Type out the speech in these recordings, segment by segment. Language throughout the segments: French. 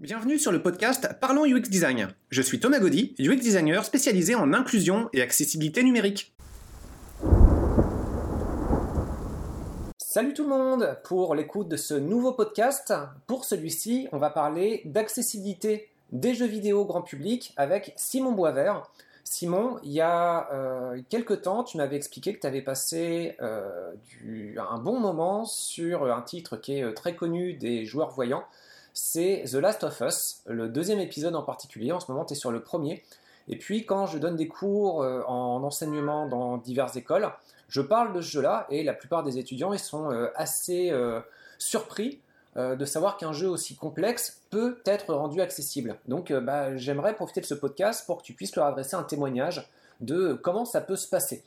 Bienvenue sur le podcast Parlons UX Design. Je suis Thomas Gaudy, UX designer spécialisé en inclusion et accessibilité numérique. Salut tout le monde pour l'écoute de ce nouveau podcast. Pour celui-ci, on va parler d'accessibilité des jeux vidéo grand public avec Simon Boisvert. Simon, il y a euh, quelques temps, tu m'avais expliqué que tu avais passé euh, un bon moment sur un titre qui est euh, très connu des joueurs voyants c'est The Last of Us, le deuxième épisode en particulier. En ce moment, tu es sur le premier. Et puis, quand je donne des cours euh, en enseignement dans diverses écoles, je parle de ce jeu-là et la plupart des étudiants ils sont euh, assez euh, surpris de savoir qu'un jeu aussi complexe peut être rendu accessible. Donc, bah, j'aimerais profiter de ce podcast pour que tu puisses leur adresser un témoignage de comment ça peut se passer.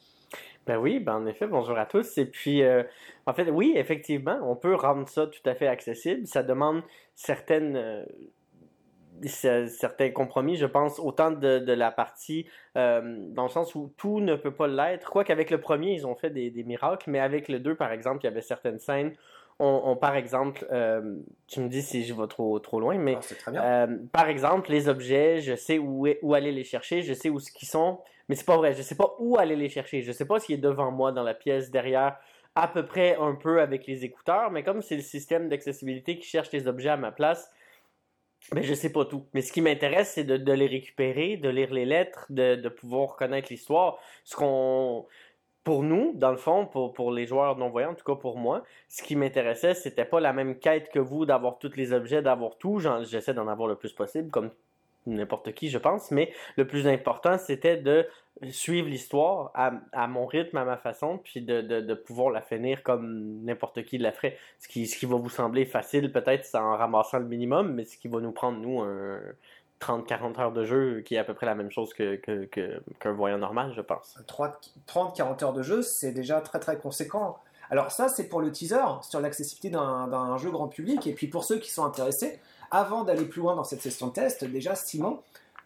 Ben oui, ben en effet, bonjour à tous. Et puis, euh, en fait, oui, effectivement, on peut rendre ça tout à fait accessible. Ça demande certaines, euh, certains compromis, je pense, autant de, la partie euh, dans le sens où tout ne peut pas l'être. Quoi qu'avec le premier, ils ont fait des, des, miracles, mais avec le deux, par exemple, il y avait certaines scènes. On, par exemple, tu me dis si je vais trop, trop loin, mais ah, par exemple, les objets, je sais où, où aller les chercher, je sais où ce qu'ils sont. Mais c'est pas vrai. Je sais pas où aller les chercher. Je sais pas s'il est devant moi dans la pièce, derrière, à peu près un peu avec les écouteurs. Mais comme c'est le système d'accessibilité qui cherche les objets à ma place, ben je sais pas tout. Mais ce qui m'intéresse, c'est de, les récupérer, de lire les lettres, de, pouvoir connaître l'histoire. Ce qu'on pour nous, dans le fond, pour, les joueurs non-voyants, en tout cas pour moi, ce qui m'intéressait, c'était pas la même quête que vous d'avoir tous les objets, d'avoir tout. J'essaie d'en avoir le plus possible, comme n'importe qui, je pense, mais le plus important, c'était de suivre l'histoire à, mon rythme, à ma façon, puis de, pouvoir la finir comme n'importe qui la ferait. Ce qui, ce qui va vous sembler facile, peut-être, en ramassant le minimum, mais ce qui va nous prendre, nous, un 30-40 heures de jeu, qui est à peu près la même chose qu'un que, voyant normal, je pense. 30-40 heures de jeu, c'est déjà très très conséquent. Alors ça, c'est pour le teaser, sur l'accessibilité d'un jeu grand public, et puis pour ceux qui sont intéressés, avant d'aller plus loin dans cette session de test, déjà, Simon,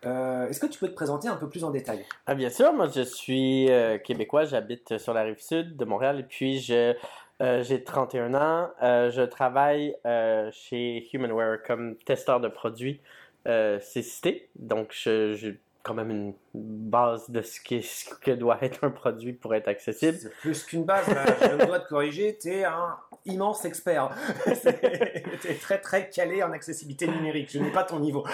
euh, est-ce que tu peux te présenter un peu plus en détail? Ah, Bien sûr, moi je suis euh, québécois, j'habite sur la rive sud de Montréal et puis je, euh, j'ai 31 ans. je travaille chez Humanware comme testeur de produits. C'est cité, donc je, quand même une base de ce, que doit être un produit pour être accessible. C'est plus qu'une base, je dois te corriger, tu es un immense expert. tu es très très calé en accessibilité numérique, je n'ai pas ton niveau.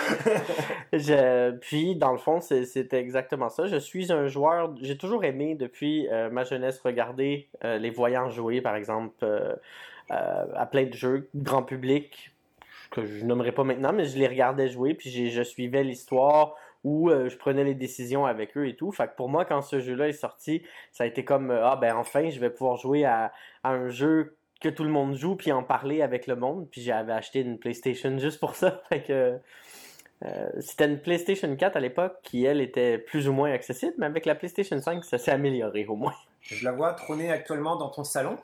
je, puis, dans le fond, c'était exactement ça. Je suis un joueur, j'ai toujours aimé depuis euh, ma jeunesse regarder euh, les voyants jouer, par exemple, euh, à plein de jeux, grand public, que je nommerai pas maintenant, mais je les regardais jouer, puis je suivais l'histoire où euh, je prenais les décisions avec eux et tout. Fait que pour moi, quand ce jeu-là est sorti, ça a été comme euh, ah ben enfin, je vais pouvoir jouer à, un jeu que tout le monde joue puis en parler avec le monde. Puis j'avais acheté une PlayStation juste pour ça. Euh, c'était une PlayStation 4 à l'époque qui elle était plus ou moins accessible, mais avec la PlayStation 5, ça s'est amélioré au moins. Je la vois trôner actuellement dans ton salon.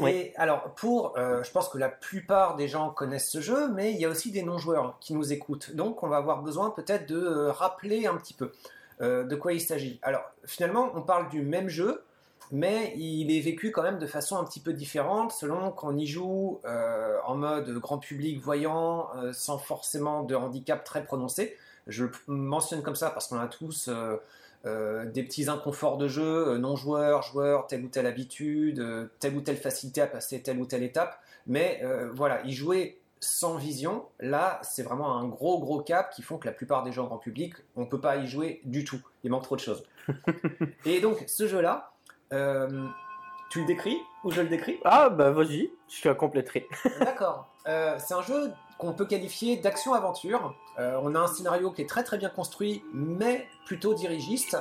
Oui. alors, pour, euh, je pense que la plupart des gens connaissent ce jeu, mais il y a aussi des non-joueurs qui nous écoutent. Donc, on va avoir besoin peut-être de euh, rappeler un petit peu euh, de quoi il s'agit. Alors, finalement, on parle du même jeu, mais il est vécu quand même de façon un petit peu différente selon qu'on y joue en mode grand public voyant, sans forcément de handicap très prononcé. Je le mentionne comme ça parce qu'on a tous euh, des petits inconforts de jeu, euh, non-joueurs, joueurs, telle ou telle habitude, euh, telle ou telle facilité à passer telle ou telle étape. Mais voilà, y jouer sans vision, là, c'est vraiment un gros gros cap qui font que la plupart des gens grand public, on ne peut pas y jouer du tout. Il manque trop de choses. Et donc, ce jeu-là, tu le décris ou je le décris? Ah, bah vas-y, je suis à compléter. D'accord. c'est un jeu qu'on peut qualifier d'action-aventure. Euh, on a un scénario qui est très très bien construit, mais plutôt dirigiste.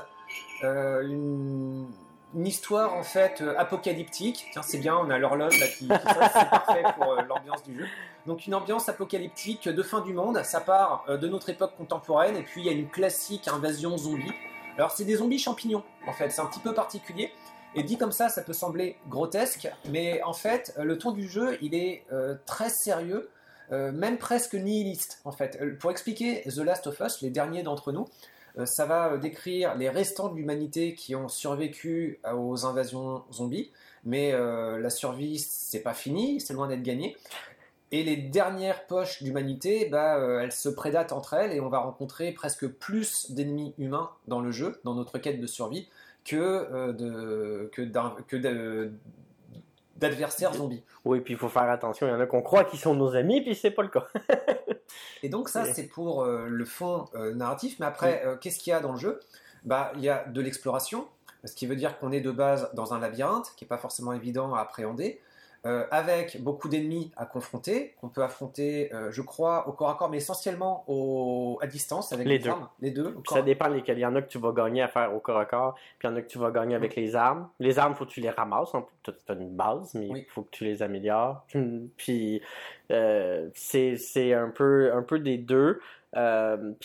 Euh, une, histoire en fait euh, apocalyptique. Tiens, c'est bien, on a l'horloge là qui, qui c'est parfait pour l'ambiance du jeu. Donc une ambiance apocalyptique de fin du monde. Ça part de notre époque contemporaine et puis il y a une classique invasion zombie. Alors c'est des zombies champignons en fait, c'est un petit peu particulier. Et dit comme ça, ça peut sembler grotesque, mais en fait, le ton du jeu, il est très sérieux. Euh, même presque nihiliste en fait. Euh, pour expliquer The Last of Us, les derniers d'entre nous, euh, ça va décrire les restants de l'humanité qui ont survécu aux invasions zombies, mais la survie c'est pas fini, c'est loin d'être gagné. Et les dernières poches d'humanité, bah, euh, elles se prédatent entre elles et on va rencontrer presque plus d'ennemis humains dans le jeu, dans notre quête de survie, que, euh, de, que, que d'adversaires zombies. Oui, puis il faut faire attention, il y en a qu'on croit qu'ils sont nos amis, puis c'est pas le cas. et donc ça, c'est pour le fond narratif, mais après, qu'est-ce qu'il y a dans le jeu? Bah, Il y a de l'exploration, ce qui veut dire qu'on est de base dans un labyrinthe, qui n'est pas forcément évident à appréhender. Euh, avec beaucoup d'ennemis à confronter, qu'on peut affronter, euh, je crois, au corps à corps, mais essentiellement au, à distance avec les, deux. Les deux. Ça dépend lesquels. Il y en a que tu vas gagner à faire au corps à corps, puis il y en a que tu vas gagner avec les armes. Les armes, il faut que tu les ramasses. Tu as une base, mais il faut que tu les améliores. Puis euh, c'est un peu, un peu des deux. puis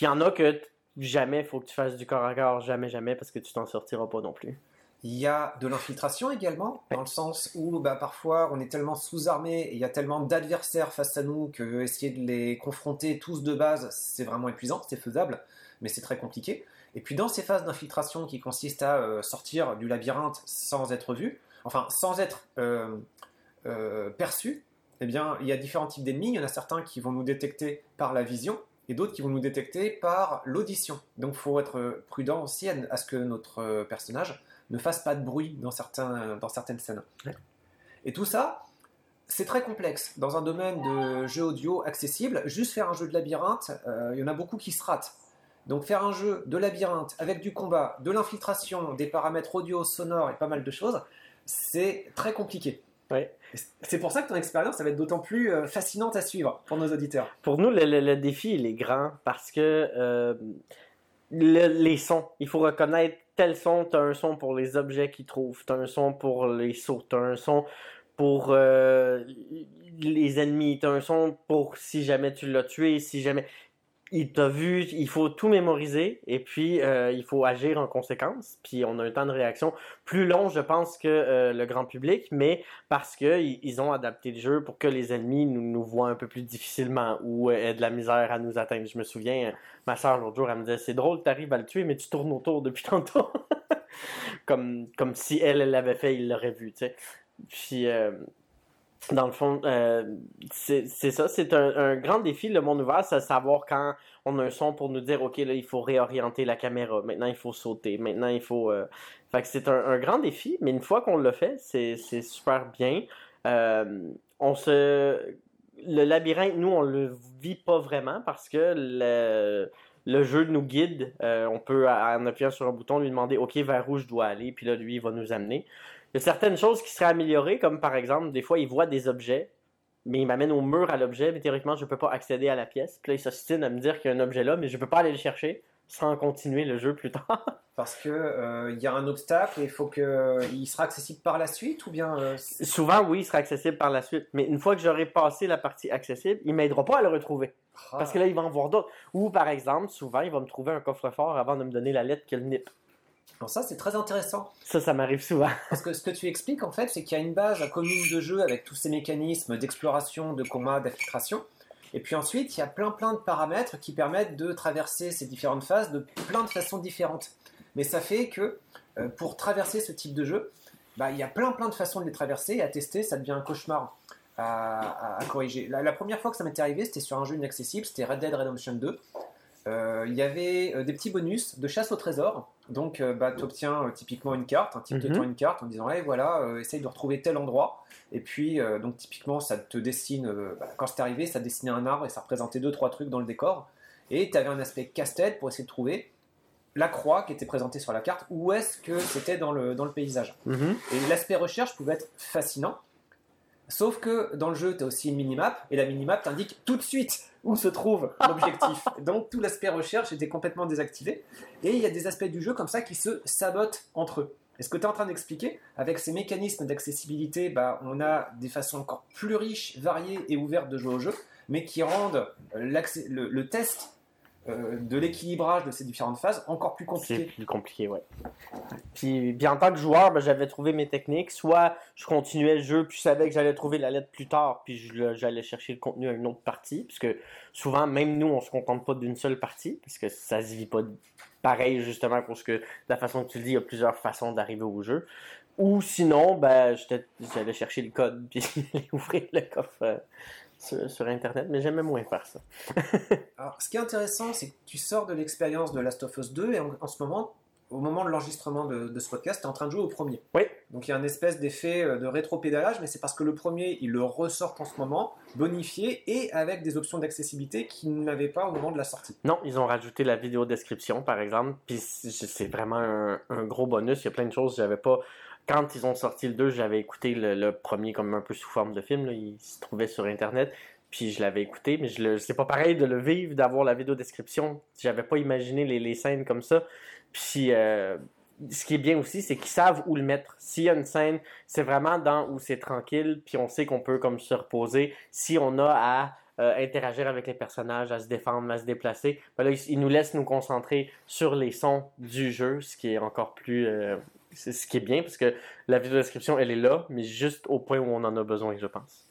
il y en a que jamais il faut que tu fasses du corps à corps, jamais, jamais, parce que tu t'en sortiras pas non plus. Il y a de l'infiltration également, dans le sens où bah, parfois on est tellement sous-armé et il y a tellement d'adversaires face à nous que essayer de les confronter tous de base, c'est vraiment épuisant, c'est faisable, mais c'est très compliqué. Et puis dans ces phases d'infiltration qui consistent à euh, sortir du labyrinthe sans être vu, enfin sans être euh, euh, perçu, eh bien il y a différents types d'ennemis. Il y en a certains qui vont nous détecter par la vision, et d'autres qui vont nous détecter par l'audition. Donc il faut être prudent aussi à, ce que notre personnage ne fasse pas de bruit dans, certains, dans certaines scènes. Et tout ça, c'est très complexe. Dans un domaine de jeu audio accessible, juste faire un jeu de labyrinthe, euh, il y en a beaucoup qui se ratent. Donc faire un jeu de labyrinthe avec du combat, de l'infiltration, des paramètres audio, sonores et pas mal de choses, c'est très compliqué. C'est pour ça que ton expérience, va être d'autant plus euh, fascinante à suivre pour nos auditeurs. Pour nous, le, défi, il est grand parce que euh, les sons, il faut reconnaître tel son, t'as un son pour les objets qu'ils trouvent, t'as un son pour les sauts, t'as un son pour euh, les ennemis, t'as un son pour si jamais tu l'as tué, si jamais il t'a vu, il faut tout mémoriser et puis euh, il faut agir en conséquence. Puis on a un temps de réaction plus long, je pense, que euh, le grand public, mais parce qu'ils ils ont adapté le jeu pour que les ennemis nous, voient un peu plus difficilement ou aient de la misère à nous atteindre. Je me souviens, ma soeur l'autre jour, elle me disait C'est drôle, t'arrives à le tuer, mais tu tournes autour depuis tantôt. comme, comme si elle, elle l'avait fait, il l'aurait vu, tu sais. Puis. Euh, dans le fond, euh, c'est ça, c'est un, grand défi, le monde ouvert, c'est savoir quand on a un son pour nous dire, OK, là, il faut réorienter la caméra, maintenant il faut sauter, maintenant il faut... Euh, fait que c'est un, grand défi, mais une fois qu'on l'a fait, c'est super bien. Euh, on se... Le labyrinthe, nous, on le vit pas vraiment parce que le, le jeu nous guide. on peut, en appuyant sur un bouton, lui demander, OK, vers où je dois aller, puis là, lui, il va nous amener. Il y a certaines choses qui seraient améliorées, comme par exemple, des fois, il voit des objets, mais il m'amène au mur à l'objet, mais théoriquement, je ne peux pas accéder à la pièce. Puis là, il s'ostine à me dire qu'il y a un objet là, mais je ne peux pas aller le chercher sans continuer le jeu plus tard. Parce que euh, il y a un obstacle et il faut que il sera accessible par la suite ou bien euh, souvent oui il sera accessible par la suite mais une fois que j'aurai passé la partie accessible il m'aidera pas à le retrouver ah. parce que là il va en voir d'autres ou par exemple souvent il va me trouver un coffre-fort avant de me donner la lettre qu'il NIP alors ça, c'est très intéressant. Ça, ça m'arrive souvent. Parce que ce que tu expliques, en fait, c'est qu'il y a une base commune de jeu avec tous ces mécanismes d'exploration, de combat, d'infiltration. Et puis ensuite, il y a plein plein de paramètres qui permettent de traverser ces différentes phases de plein de façons différentes. Mais ça fait que euh, pour traverser ce type de jeu, bah, il y a plein plein de façons de les traverser et à tester, ça devient un cauchemar à, corriger. La, la, première fois que ça m'était arrivé, c'était sur un jeu inaccessible, c'était Red Dead Redemption 2. Euh, il y avait euh, des petits bonus de chasse au trésor. Donc, euh, bah, tu obtiens typiquement une carte, un type de mhm. une carte en disant hey, voilà, essaye de retrouver tel endroit. Et puis, donc, typiquement, ça te dessine, bah, quand c'est arrivé, ça dessinait un arbre et ça représentait deux, trois trucs dans le décor. Et tu avais un aspect casse-tête pour essayer de trouver la croix qui était présentée sur la carte, où est-ce que c'était dans le, dans le paysage? Mhm. Et l'aspect recherche pouvait être fascinant. Sauf que dans le jeu, tu as aussi une minimap, et la minimap t'indique tout de suite où se trouve l'objectif. Donc tout l'aspect recherche était complètement désactivé. Et il y a des aspects du jeu comme ça qui se sabotent entre eux. Et ce que tu es en train d'expliquer, avec ces mécanismes d'accessibilité, bah, on a des façons encore plus riches, variées et ouvertes de jouer au jeu, mais qui rendent le, le test euh, de l'équilibrage de ces différentes phases encore plus compliqué. C'est plus compliqué, ouais. Puis, bien en tant que joueur, ben, j'avais trouvé mes techniques. Soit je continuais le jeu, puis je savais que j'allais trouver la lettre plus tard, puis j'allais chercher le contenu à une autre partie. Puisque souvent, même nous, on se contente pas d'une seule partie, parce que ça se vit pas pareil, justement, parce que la façon que tu le dis, il y a plusieurs façons d'arriver au jeu. Ou sinon, ben, j'allais chercher le code, puis ouvrir le coffre. Sur, Internet, mais j'aime moins faire ça. Alors, ce qui est intéressant, c'est que tu sors de l'expérience de Last of Us 2 et en, ce moment, au moment de l'enregistrement de, ce podcast, tu es en train de jouer au premier. Oui. Donc il y a un espèce d'effet euh, de rétro-pédalage, mais c'est parce que le premier, il le ressort en ce moment, bonifié et avec des options d'accessibilité qu'ils n'avaient pas au moment de la sortie. Non, ils ont rajouté la vidéo description, par exemple, puis c'est vraiment un, un, gros bonus. Il y a plein de choses que j'avais pas quand ils ont sorti le 2, j'avais écouté le, premier comme un peu sous forme de film. Il se trouvait sur Internet. Puis je l'avais écouté, mais je c'est pas pareil de le vivre, d'avoir la vidéo description. J'avais pas imaginé les, scènes comme ça. Puis euh, ce qui est bien aussi, c'est qu'ils savent où le mettre. S'il y a une scène, c'est vraiment dans où c'est tranquille, puis on sait qu'on peut comme se reposer. Si on a à euh, interagir avec les personnages, à se défendre, à se déplacer, ben là, ils, nous laissent nous concentrer sur les sons du jeu, ce qui est encore plus euh, c'est ce qui est bien parce que la vidéo description, elle est là, mais juste au point où on en a besoin, je pense.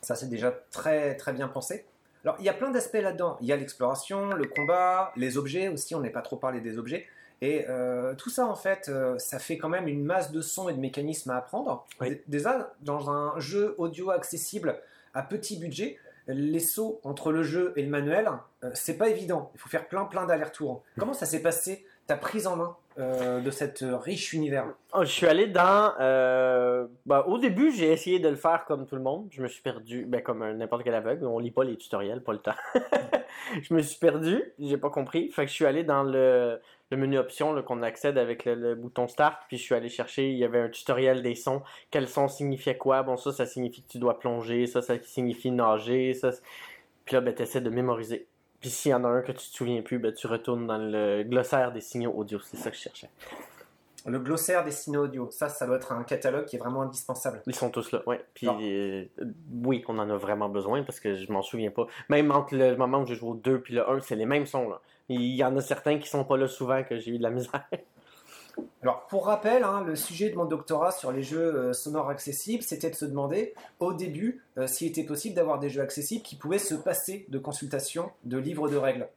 Ça, c'est déjà très, très bien pensé. Alors, il y a plein d'aspects là-dedans. Il y a l'exploration, le combat, les objets aussi. On n'est pas trop parlé des objets. Et euh, tout ça, en fait, euh, ça fait quand même une masse de sons et de mécanismes à apprendre. Déjà, dans un jeu audio accessible à petit budget, les sauts entre le jeu et le manuel, euh, c'est pas évident. Il faut faire plein, plein d'allers-retours. Comment ça s'est passé ta prise en main euh, de cet riche univers oh, Je suis allé dans. Euh, bah, au début, j'ai essayé de le faire comme tout le monde. Je me suis perdu, ben, comme n'importe quel aveugle. On lit pas les tutoriels, pas le temps. je me suis perdu, j'ai pas compris. Fait que je suis allé dans le, menu options qu'on accède avec le, bouton start. Puis je suis allé chercher, il y avait un tutoriel des sons. Quel son signifiait quoi? Bon, ça, ça signifie que tu dois plonger. Ça, ça signifie nager. Ça, puis là, ben, tu essaies de mémoriser. Puis s'il y en a un que tu te souviens plus, ben, tu retournes dans le glossaire des signaux audio. C'est ça que je cherchais. Le glossaire des signaux audio, ça, ça doit être un catalogue qui est vraiment indispensable. Ils sont tous là, oui. Puis euh, oui, on en a vraiment besoin parce que je m'en souviens pas. Même entre le moment où je joue au 2 puis le 1, c'est les mêmes sons. Là. Il y en a certains qui sont pas là souvent que j'ai eu de la misère. Alors, pour rappel, hein, le sujet de mon doctorat sur les jeux euh, sonores accessibles, c'était de se demander au début euh, s'il était possible d'avoir des jeux accessibles qui pouvaient se passer de consultation de livres de règles.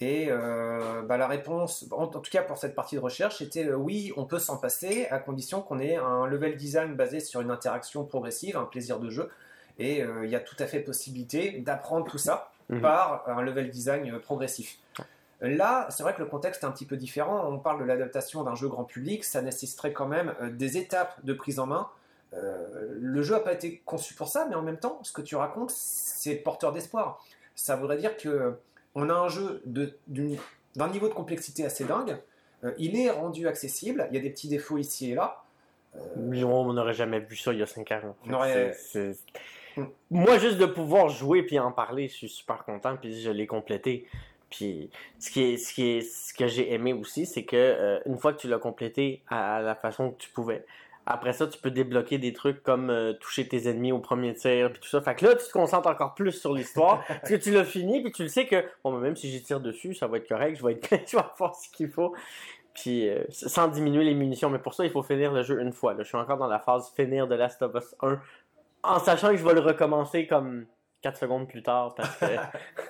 Et euh, bah, la réponse, en, tout cas pour cette partie de recherche, était oui, on peut s'en passer à condition qu'on ait un level design basé sur une interaction progressive, un plaisir de jeu. Et il y a tout à fait possibilité d'apprendre tout ça mhm. par un level design progressif. Là, c'est vrai que le contexte est un petit peu différent. On parle de l'adaptation d'un jeu grand public, ça nécessiterait quand même euh, des étapes de prise en main. Euh, le jeu n'a pas été conçu pour ça, mais en même temps, ce que tu racontes, c'est porteur d'espoir. Ça voudrait dire que on a un jeu d'un niveau de complexité assez dingue. Euh, il est rendu accessible. Il y a des petits défauts ici et là. on n'aurait jamais vu ça il y a 5 ans. Moi, juste de pouvoir jouer puis en parler, je suis super content. Puis je l'ai complété. Puis ce qui est, ce qui est, ce que j'ai aimé aussi, c'est que euh, une fois que tu l'as complété à, la façon que tu pouvais, après ça, tu peux débloquer des trucs comme euh, toucher tes ennemis au premier tir, puis tout ça. Fait que là, tu te concentres encore plus sur l'histoire, parce que tu l'as fini, puis tu le sais que, bon, même si j'y tire dessus, ça va être correct, je vais être, je vais faire ce qu'il faut. Puis euh, sans diminuer les munitions, mais pour ça, il faut finir le jeu une fois. Là. Je suis encore dans la phase finir de Last of Us 1, en sachant que je vais le recommencer comme 4 secondes plus tard. Parce que...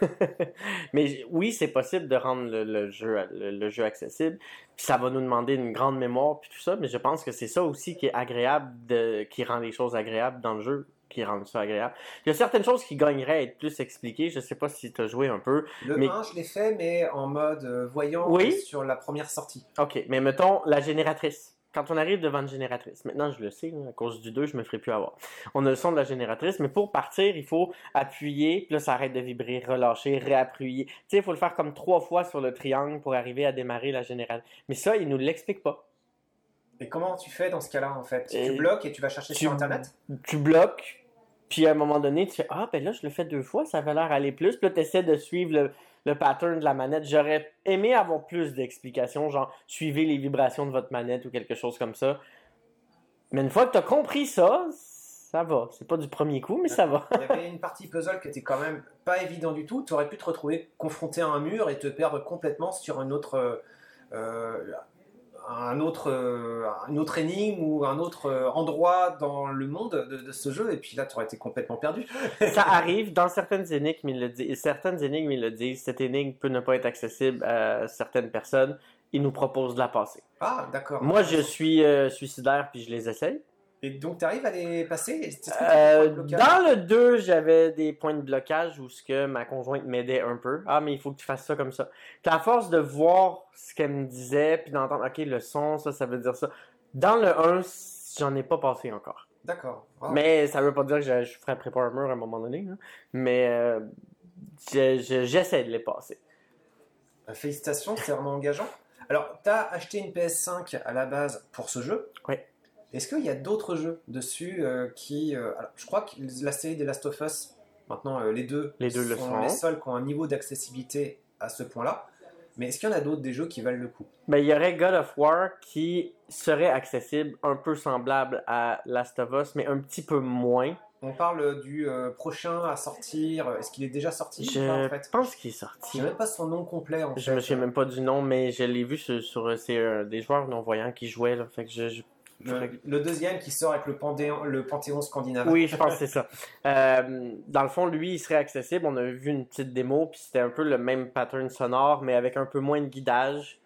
Mais oui, c'est possible de rendre le, jeu, le, jeu accessible. Puis ça va nous demander une grande mémoire puis tout ça. Mais je pense que c'est ça aussi qui est agréable, de... qui rend les choses agréables dans le jeu qui rend ça agréable. Il y a certaines choses qui gagneraient à être plus expliquées. Je sais pas si tu as joué un peu. Le mais... 1, je l'ai fait, mais en mode euh, voyant oui? sur la première sortie. Ok, mais mettons la génératrice quand on arrive devant une génératrice, maintenant je le sais, à cause du 2, je me ferai plus avoir. On a le son de la génératrice, mais pour partir, il faut appuyer, puis là ça arrête de vibrer, relâcher, réappuyer. Tu sais, il faut le faire comme trois fois sur le triangle pour arriver à démarrer la génératrice. Mais ça, il nous l'explique pas. Et comment tu fais dans ce cas-là en fait? Tu bloques et tu vas chercher sur internet? Tu bloques, puis à un moment donné, tu fais Ah, ben là je le fais deux fois, ça va l'air aller plus. Puis là, tu essaies de suivre le le pattern de la manette. J'aurais aimé avoir plus d'explications, genre suivez les vibrations de votre manette ou quelque chose comme ça. Mais une fois que tu as compris ça, ça va. C'est pas du premier coup, mais ça va. Il y avait une partie puzzle qui était quand même pas évident du tout. Tu aurais pu te retrouver confronté à un mur et te perdre complètement sur une autre. Euh, un autre, euh, un autre énigme ou un autre euh, endroit dans le monde de, ce jeu, et puis là, tu aurais été complètement perdu. ça arrive dans certaines énigmes, ils le disent. Certaines énigmes, ils le disent. Cette énigme peut ne pas être accessible à certaines personnes. Ils nous proposent de la passer. Ah, d'accord. Moi, je suis euh, suicidaire, puis je les essaye. Et donc, tu arrives à les passer? Euh, Dans le 2, j'avais des points de blocage où ce que ma conjointe m'aidait un peu. Ah, mais il faut que tu fasses ça comme ça. Puis à force de voir ce qu'elle me disait, puis d'entendre, OK, le son, ça, ça veut dire ça. Dans le 1, j'en ai pas passé encore. D'accord. Mais ça veut pas dire que je, je ferais préparer un mur à un moment donné. Hein. Mais euh, j'essaie de les passer. Euh, félicitations, c'est vraiment engageant. Alors, tu as acheté une PS5 à la base pour ce jeu. Oui. Est-ce qu'il y a d'autres jeux dessus euh, qui. alors, je crois que la série des Last of Us, maintenant les deux, les deux sont les seuls qui ont un niveau d'accessibilité à ce point-là. Mais est-ce qu'il y en a d'autres des jeux qui valent le coup? Ben, Il y aurait God of War qui serait accessible, un peu semblable à Last of Us, mais un petit peu moins. On parle du euh, prochain à sortir. Est-ce qu'il est déjà sorti Je pense qu'il est sorti. Je ne sais même pas son nom complet. En je ne me souviens même pas du nom, mais je l'ai vu sur, euh, des joueurs non-voyants qui jouaient. Là, fait que je, le, deuxième qui sort avec le panthéon, le panthéon scandinave. Oui, je pense que c'est ça. Euh, dans le fond, lui, il serait accessible. On a vu une petite démo, puis c'était un peu le même pattern sonore, mais avec un peu moins de guidage.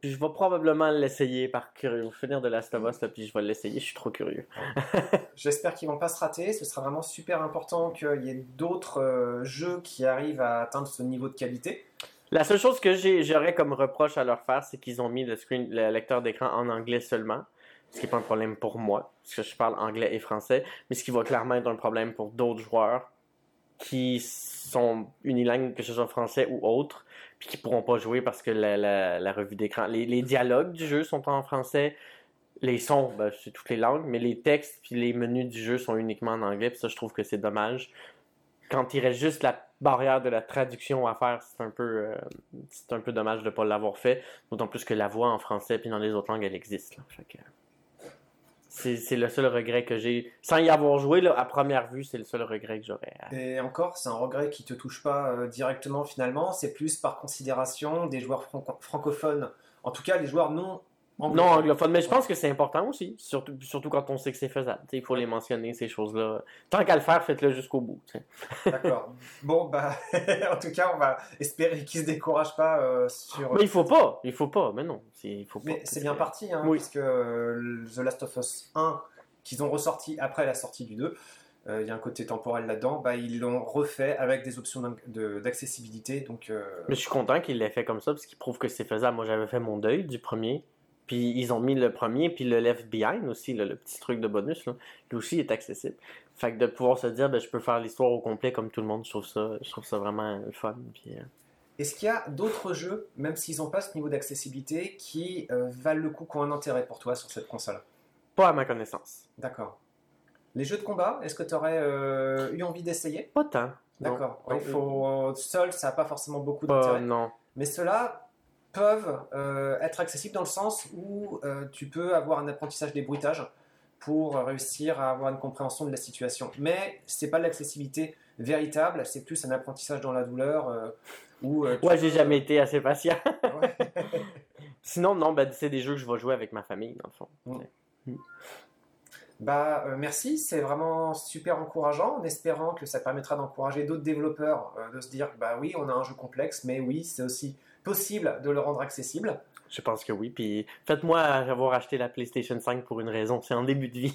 Puis je vais probablement l'essayer par curieux. Finir de Last of Us, puis je vais l'essayer. Je suis trop curieux. J'espère qu'ils vont pas se rater. Ce sera vraiment super important qu'il y ait d'autres euh, jeux qui arrivent à atteindre ce niveau de qualité. La seule chose que j'aurais comme reproche à leur faire, c'est qu'ils ont mis le, screen, le lecteur d'écran en anglais seulement ce qui n'est pas un problème pour moi, parce que je parle anglais et français, mais ce qui va clairement être un problème pour d'autres joueurs qui sont unilingues, que ce soit français ou autre, puis qui pourront pas jouer parce que la, revue d'écran, les, dialogues du jeu sont en français, les sons, ben, c'est toutes les langues, mais les textes puis les menus du jeu sont uniquement en anglais, puis ça je trouve que c'est dommage. Quand il reste juste la barrière de la traduction à faire, c'est un peu, euh, c'est un peu dommage de ne pas l'avoir fait, d'autant plus que la voix en français puis dans les autres langues elle existe. Là. C'est le seul regret que j'ai. Sans y avoir joué, à première vue, c'est le seul regret que j'aurais. Et encore, c'est un regret qui te touche pas euh, directement finalement, c'est plus par considération des joueurs francophones. En tout cas, les joueurs non non, anglophone, mais je pense que c'est important aussi, surtout, surtout quand on sait que c'est faisable. Il faut les mentionner, ces choses-là. Tant qu'à le faire, faites-le jusqu'au bout. D'accord. Bon, bah, en tout cas, on va espérer qu'ils ne se découragent pas euh, sur. Mais il faut pas, il faut pas, mais non. Il faut mais c'est bien parti, hein, puisque euh, The Last of Us 1, qu'ils ont ressorti après la sortie du 2, euh, il y a un côté temporel là-dedans, bah, ils l'ont refait avec des options d'accessibilité. Donc, Mais je suis content qu'il l'ait fait comme ça, parce qu'il prouve que c'est faisable. Moi, j'avais fait mon deuil du premier. Puis ils ont mis le premier, puis le left behind aussi, le petit truc de bonus, là, lui aussi est accessible. Fait que de pouvoir se dire, ben, je peux faire l'histoire au complet comme tout le monde, je trouve ça, je trouve ça vraiment fun. Puis, euh. Est-ce qu'il y a d'autres jeux, même s'ils n'ont pas ce niveau d'accessibilité, qui euh, valent le coup, qui ont un intérêt pour toi sur cette console? Pas à ma connaissance. D'accord. Les jeux de combat, est-ce que tu aurais euh, eu envie d'essayer? Pas tant. D'accord. Seul, ça n'a pas forcément beaucoup d'intérêt. non. Mais cela, peuvent euh, être accessibles dans le sens où euh, tu peux avoir un apprentissage des bruitages pour réussir à avoir une compréhension de la situation. Mais c'est pas l'accessibilité véritable, c'est plus un apprentissage dans la douleur. Euh, où, ouais, j'ai jamais été assez patient. Sinon, non, bah, c'est des jeux que je vais jouer avec ma famille, dans le fond. Mm. Mm. Bah, merci, c'est vraiment super encourageant, en espérant que ça permettra d'encourager d'autres développeurs de se dire, bah oui, on a un jeu complexe, mais oui, c'est aussi possible de le rendre accessible. Je pense que oui. Puis faites-moi avoir acheté la PlayStation 5 pour une raison. C'est en début de vie.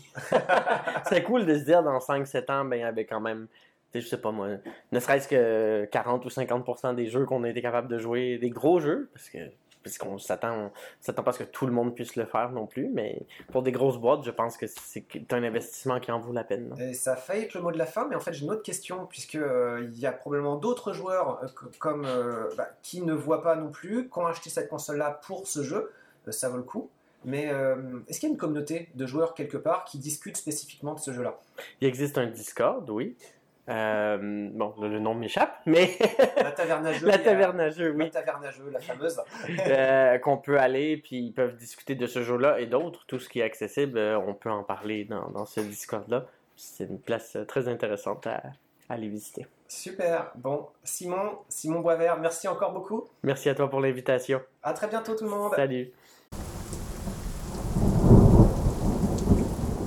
c'est cool de se dire dans 5-7 ans, ben, avec quand même, je sais pas moi, ne serait-ce que 40 ou 50% des jeux qu'on a été capable de jouer, des gros jeux, parce que puisqu'on s'attend, s'attend pas à ce que tout le monde puisse le faire non plus, mais pour des grosses boîtes, je pense que c'est un investissement qui en vaut la peine. Et ça fait être le mot de la fin, mais en fait j'ai une autre question, puisque euh, il y a probablement d'autres joueurs euh, comme euh, bah, qui ne voient pas non plus, qui ont acheté cette console-là pour ce jeu, ça vaut le coup. Mais est-ce qu'il y a une communauté de joueurs quelque part qui discute spécifiquement de ce jeu-là? Il existe un Discord, oui. Euh, bon, le, nom m'échappe, mais. la taverne à jeu. la taverne à jeu, oui. La taverne à jeu, la fameuse. euh, qu'on peut aller, puis ils peuvent discuter de ce jeu-là et d'autres. Tout ce qui est accessible, euh, on peut en parler dans, dans ce Discord-là. C'est une place très intéressante à, à aller visiter. Super. Bon, Simon, Simon Boisvert, merci encore beaucoup. Merci à toi pour l'invitation. À très bientôt tout le monde. Salut.